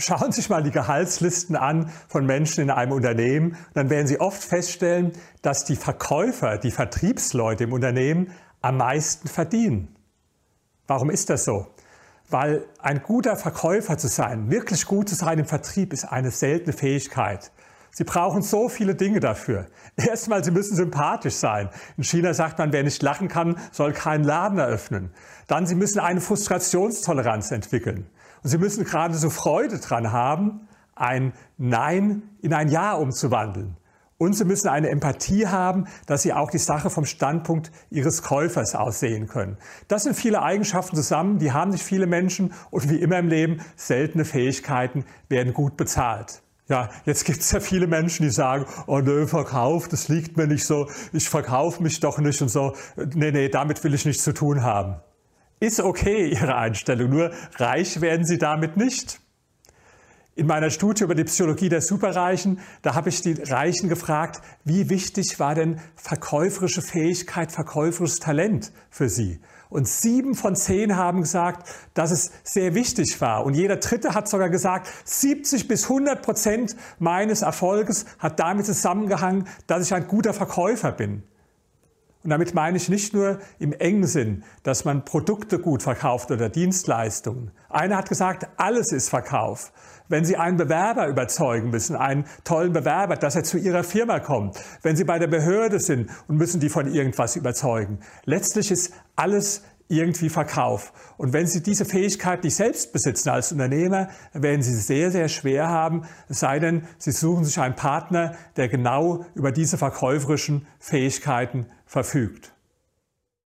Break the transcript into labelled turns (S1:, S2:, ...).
S1: Schauen Sie sich mal die Gehaltslisten an von Menschen in einem Unternehmen. Dann werden Sie oft feststellen, dass die Verkäufer, die Vertriebsleute im Unternehmen am meisten verdienen. Warum ist das so? Weil ein guter Verkäufer zu sein, wirklich gut zu sein im Vertrieb, ist eine seltene Fähigkeit. Sie brauchen so viele Dinge dafür. Erstmal, Sie müssen sympathisch sein. In China sagt man, wer nicht lachen kann, soll keinen Laden eröffnen. Dann, Sie müssen eine Frustrationstoleranz entwickeln. Und Sie müssen gerade so Freude dran haben, ein Nein in ein Ja umzuwandeln. Und Sie müssen eine Empathie haben, dass Sie auch die Sache vom Standpunkt Ihres Käufers aussehen können. Das sind viele Eigenschaften zusammen, die haben nicht viele Menschen und wie immer im Leben, seltene Fähigkeiten werden gut bezahlt. Ja, jetzt gibt es ja viele Menschen, die sagen, oh nö, Verkauf, das liegt mir nicht so, ich verkaufe mich doch nicht und so. Nee, nee, damit will ich nichts zu tun haben. Ist okay, Ihre Einstellung, nur reich werden Sie damit nicht. In meiner Studie über die Psychologie der Superreichen, da habe ich die Reichen gefragt, wie wichtig war denn verkäuferische Fähigkeit, verkäuferisches Talent für sie? Und sieben von zehn haben gesagt, dass es sehr wichtig war. Und jeder Dritte hat sogar gesagt, 70 bis 100 Prozent meines Erfolges hat damit zusammengehangen, dass ich ein guter Verkäufer bin. Und damit meine ich nicht nur im engen Sinn, dass man Produkte gut verkauft oder Dienstleistungen. Einer hat gesagt, alles ist Verkauf. Wenn Sie einen Bewerber überzeugen müssen, einen tollen Bewerber, dass er zu Ihrer Firma kommt, wenn Sie bei der Behörde sind und müssen die von irgendwas überzeugen. Letztlich ist alles irgendwie Verkauf. Und wenn Sie diese Fähigkeit nicht selbst besitzen als Unternehmer, werden Sie sehr, sehr schwer haben, es sei denn, Sie suchen sich einen Partner, der genau über diese verkäuferischen Fähigkeiten verfügt.